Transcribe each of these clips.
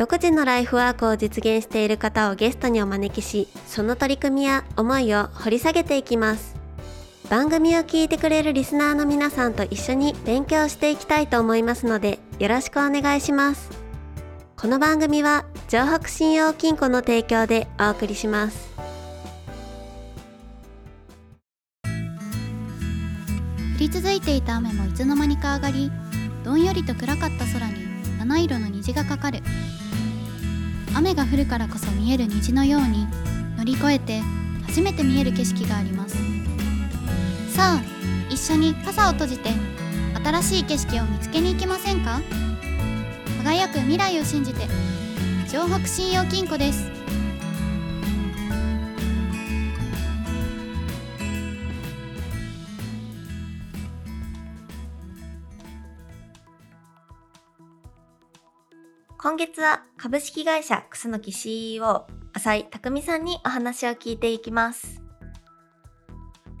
独自のライフワークを実現している方をゲストにお招きしその取り組みや思いを掘り下げていきます。番組を聞いてくれるリスナーの皆さんと一緒に勉強していきたいと思いますのでよろしくお願いします。この番組は城北信用金庫の提供でお送りします。降り続いていた雨もいつの間にか上がりどんよりと暗かった空に七色の虹がかかる。雨が降るからこそ見える虹のように乗り越えて初めて見える景色があります。さあ一緒に傘を閉じて新しい景色を見つけに行きませんか？輝く未来を信じて城北信用金庫です。今月は株式会社クスノキ CEO 浅井匠さんにお話を聞いていきます。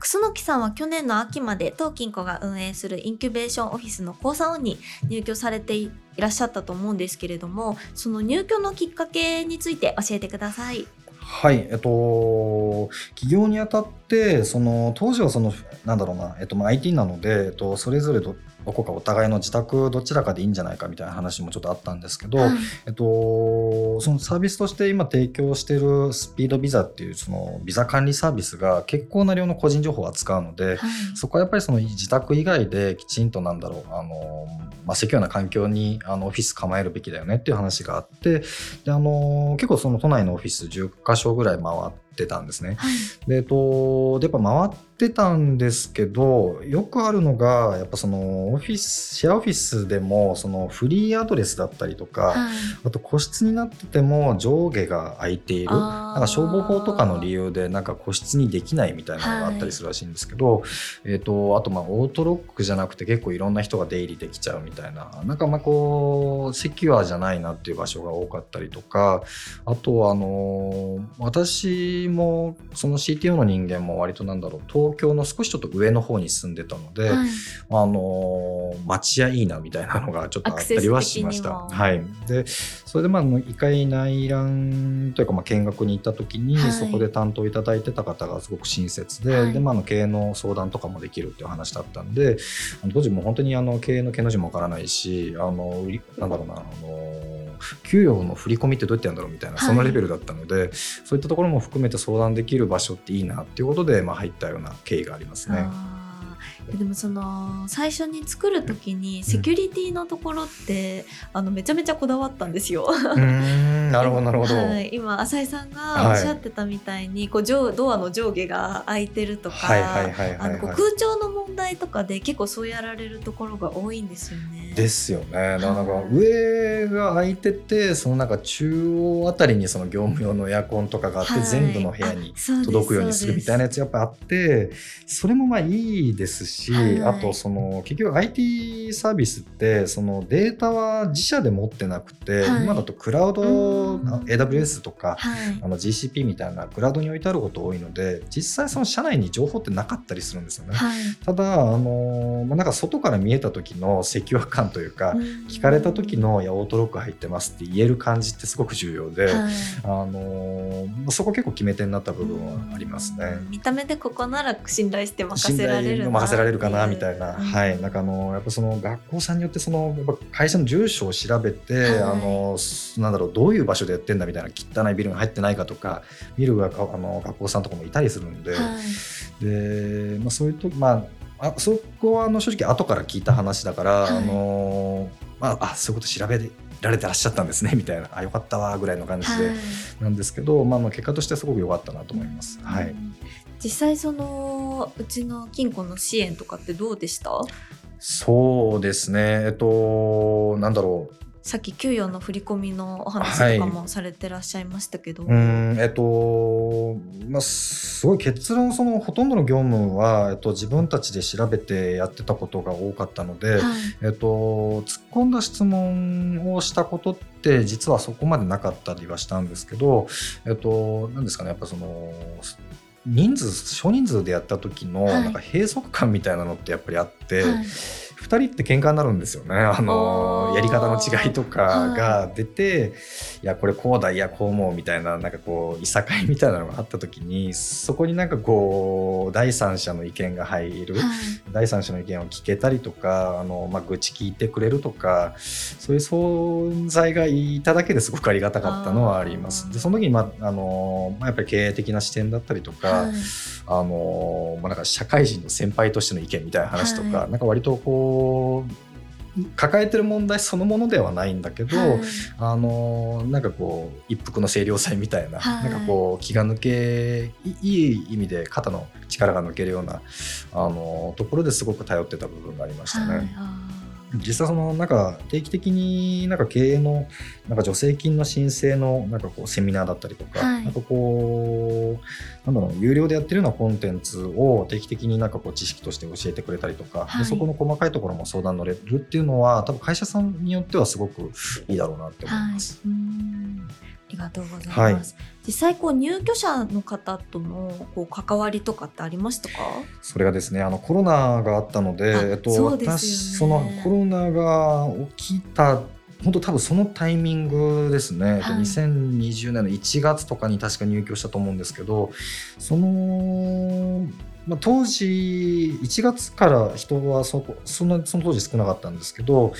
楠木さんは去年の秋まで当金庫が運営するインキュベーションオフィスの交差音に入居されていらっしゃったと思うんですけれどもその入居のきっかけについて教えてください。はい、えっと、起業にあたって、その当時はその、なんだろうな、えっと、まあ IT なので、えっと、それぞれどどこかお互いの自宅どちらかでいいんじゃないかみたいな話もちょっとあったんですけど、はい。えっと、そのサービスとして今提供しているスピードビザっていうそのビザ管理サービスが結構な量の個人情報を扱うので、はい。そこはやっぱりその自宅以外できちんとなんだろうあの、まあ、セキュアな環境にあのオフィス構えるべきだよねっていう話があってであの結構その都内のオフィス10箇所ぐらい回ってたんですね。はい。でえっと、でやっぱ回ってたんですけどよくあるのがやっぱそのオフィスシェアオフィスでもそのフリーアドレスだったりとか、はい。あと個室になってても上下が空いているなんか消防法とかの理由でなんか個室にできないみたいなのがあったりするらしいんですけど、えー、とあとまあオートロックじゃなくて結構いろんな人が出入りできちゃうみたいななんかまあこうセキュアじゃないなっていう場所が多かったりとかあとはあの私もその CTO の人間も割となんだろう東京の少しちょっと上の方に住んでたので、はい。あの町屋いいなみたいなのがちょっとあったりはしました。は。い、でそれでまああの一回内覧というかまあ見学に行った時に、はい。そこで担当いただいてた方がすごく親切で,、はい。でまあ、あの経営の相談とかもできるっていう話だったんで当時もう本当にあの経営の毛の字もわからないしあのなんだろうなあの給与の振り込みってどうやってやるんだろうみたいな、はいそのレベルだったのでそういったところも含めて相談できる場所っていいなっていうことで、まあ、入ったような経緯がありますね。でもその最初に作る時にセキュリティのところって、あのめちゃめちゃこだわったんですよ。なるほどなるほど。はい、今浅井さんがおっしゃってたみたいに、こう上ドアの上下が開いてるとか、はいはいはいはい、あの。空調の問題とかで結構そうやられるところが多いんですよね。ですよね。なんかはい上が空いてて、そのなんか中央あたりにその業務用のエアコンとかがあって、はい全部の部屋に届くようにするみたいなやつ。つやっぱあって、それもまあいいですし、はいあとその結局 IT サービスってそのデータは自社で持ってなくて、はい今だとクラウド、うん AWS とか、はいあの GCP みたいなクラウドに置いてあること多いので、実際その社内に情報ってなかったりするんですよね。はい。ただ、あのまあ、なんか外から見えた時のセキュア感というか、聞かれた時の「いやオートロック入ってます」って言える感じってすごく重要で、はい。あのそこ結構決め手になった部分はありますね。見た目でここなら信頼して任せられる任せられるかなみたいな、うん。はい、なんかあのやっぱその学校さんによってそのやっぱ会社の住所を調べて、はい。あのすなんだろうどういう場所でやってんだみたいな汚いビルが入ってないかとか見るがあの学校さんとかもいたりするんで、はい。で、まあ、そういうとまああそこはあの正直後から聞いた話だから、はい。あのまあ、あそういうこと調べられてらっしゃったんですねみたいな。あよかったわぐらいの感じで、はい。なんですけど、まあ、まあ結果としてすごく良かったなと思います。はい、実際そのうちの金庫の支援とかってどうでした？そうですね。えっとなんだろうさっき給与の振り込みのお話とかもされてらっしゃいましたけど、うんえっとまあすごい結論そのほとんどの業務は、えっと、自分たちで調べてやってたことが多かったので、はい。えっと、突っ込んだ質問をしたことって実はそこまでなかったりはしたんですけど、えっと、なんですかねやっぱその人数少人数でやった時のはい。なんか閉塞感みたいなのってやっぱりあって。はい2人って喧嘩になるんですよね。あのやり方の違いとかが出て、い、やこれこうだいやこう思うみたいななんかこういさかいみたいなのがあった時にそこになんかこう第三者の意見が入る、はい。第三者の意見を聞けたりとかあの、まあ、愚痴聞いてくれるとかそういう存在がいただけですごくありがたかったのはあります。でその時に、まああのまあ、やっぱり経営的な視点だったりとか、はい。あのまあ、なんか社会人の先輩としての意見みたいな話とか、はい。なんか割とこう抱えてる問題そのものではないんだけど、はい。あのなんかこう一服の清涼剤みたいな,、はい。なんかこう気が抜けいいい意味で肩の力が抜けるようなあのところですごく頼ってた部分がありましたね。はい。あ実際そのなんか定期的になんか経営のなんか助成金の申請のなんかこうセミナーだったりとか、はい。なんかこうなんだろう有料でやってるようなコンテンツを定期的になんかこう知識として教えてくれたりとか、はい。でそこの細かいところも相談乗れるっていうのは多分会社さんによってはすごくいいだろうなって思います。ーうん。ありがとうございます、実際こう入居者の方とのこう関わりとかってありましたか？それがですねあのコロナがあったので、あえっと、そね。私そのコロナが起きた本当多分そのタイミングですね、えっとはい。2020年の1月とかに確か入居したと思うんですけどその、まあ、当時1月から人はそこそんなその当時少なかったんですけど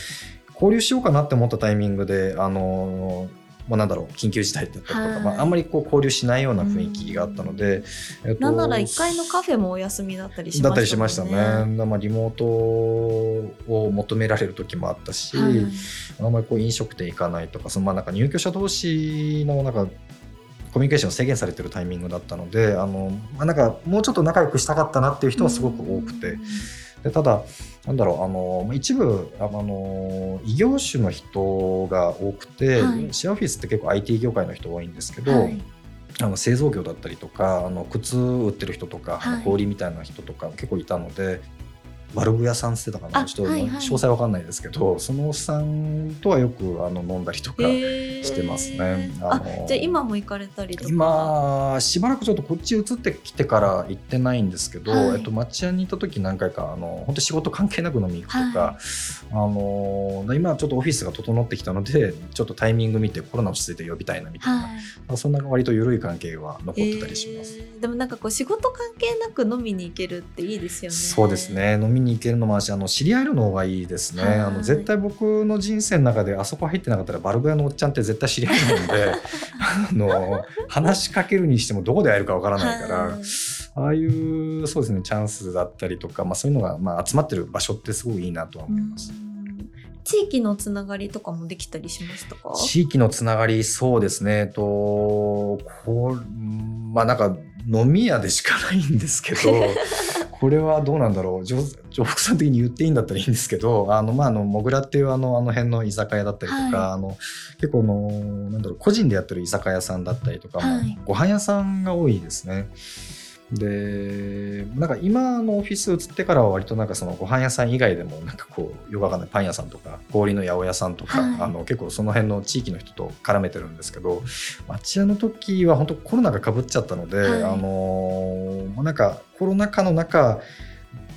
交流しようかなって思ったタイミングであのまあ、なんだろう緊急事態だったりとか、はいまあ、あんまりこう交流しないような雰囲気があったので、えっとなんなら1階のカフェもお休みだったりしましたねだったりしましたね。まあ、リモートを求められる時もあったし、はいあんまりこう飲食店行かないとかそのまあなんか入居者同士のなんかコミュニケーション制限されてるタイミングだったのであの、まあ、なんかもうちょっと仲良くしたかったなっていう人はすごく多くて。でただなんだろうあのまあ一部あの異業種の人が多くて、はい。シェアオフィスって結構 IT 業界の人多いんですけど、はい。あの製造業だったりとかあの靴売ってる人とか、はい。氷みたいな人とか結構いたのでバルブ屋さんってたかな？あちょっとはいはい。詳細わかんないですけど、そのおっさんとはよくあの飲んだりとか、してますね。ああのじゃあ今も行かれたりとか？今しばらくちょっとこっち移ってきてから行ってないんですけど、はい。えっと、町屋に行った時何回かあの本当仕事関係なく飲みに行くとか、はあの今ちょっとオフィスが整ってきたのでちょっとタイミング見てコロナ落ち着いて呼びたいなみたいな、はい。まあそんな割と緩い関係は残ってたりします。えー。でもなんかこう仕事関係なく飲みに行けるっていいですよね。そうですね。飲みに行けるのもあるしあの知り合えるの方がいいですね、はい。あの絶対僕の人生の中であそこ入ってなかったらバルブ屋のおっちゃんって絶対知り合えないので あの話しかけるにしてもどこで会えるかわからないから、はい。ああいうそうですねチャンスだったりとか、まあ、そういうのが、まあ、集まってる場所ってすごくいいなとは思います。うん。地域のつながりとかもできたりしましたか？地域のつながりそうですね。とこうまあなんか飲み屋でしかないんですけど これはどうなんだろう。上上福さん的に言っていいんだったらいいんですけど あのまああのもぐらっていうあのあの辺の居酒屋だったりとか、はい。あの結構あのなんだろう個人でやってる居酒屋さんだったりとかも、はい。ご飯屋さんが多いですね。でなんか今のオフィス移ってからは割となんかそのご飯屋さん以外でもなんかこうよくわかんないパン屋さんとか氷の八百屋さんとか、はい。あの結構その辺の地域の人と絡めてるんですけど町屋の時は本当コロナがかぶっちゃったので、はい。あのまあなんかコロナ禍の中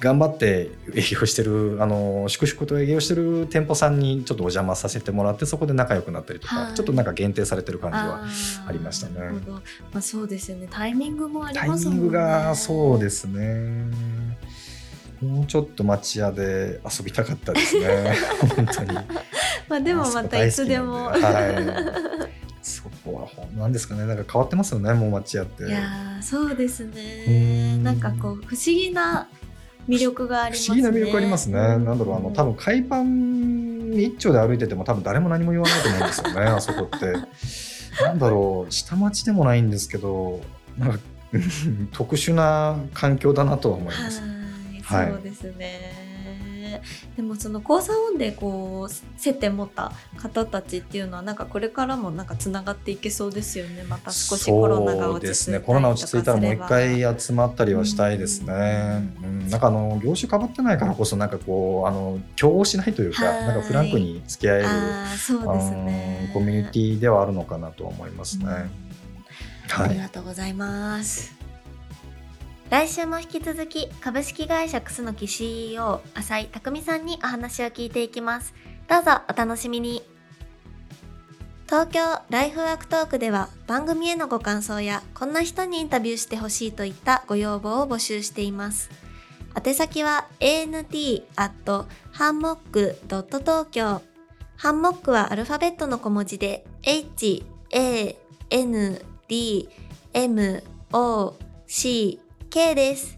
頑張って営業してる、あの粛々と営業してる店舗さんにちょっとお邪魔させてもらってそこで仲良くなったりとか、はい。ちょっとなんか限定されてる感じはー。ありましたね。まあ、そうですよね。タイミングもありタイますもんね。ミングがそうですね。もうちょっと町屋で遊びたかったですね。本当に。まあでもまたいつでも、はい。そこはほんなんですかね。なんか変わってますよねもう町屋って。いやーそうですうねん。なんかこう不思議な魅力がありますね不思議な魅力ありますね。なんだろう、あの、多分海パン一丁で歩いてても、多分誰も何も言わないと思うんですよね、あそこって。なんだろう、下町でもないんですけど、なんか特殊な環境だなとは思います。はい、はいそうですね。ねでもその交差音でこう接点持った方たちっていうのはなんかこれからもなんかつながっていけそうですよね。また少しコロナが落ち着いたりとかすればそうですねコロナ落ち着いたらもう一回集まったりはしたいですね、うん。なんかあの業種かぶってないからこそなんかこうあの競合しないというかはい。なんかフランクに付き合えるそうですね。コミュニティではあるのかなとは思いますね。はい、ありがとうございます。来週も引き続き株式会社クスノキ CEO 浅井匠さんにお話を聞いていきます。どうぞお楽しみに。東京ライフワークトークでは番組へのご感想やこんな人にインタビューしてほしいといったご要望を募集しています。宛先は ant hanmock.tokyo ハンモックはアルファベットの小文字で h a n d m o c K です。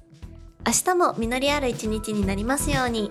明日も実りある一日になりますように。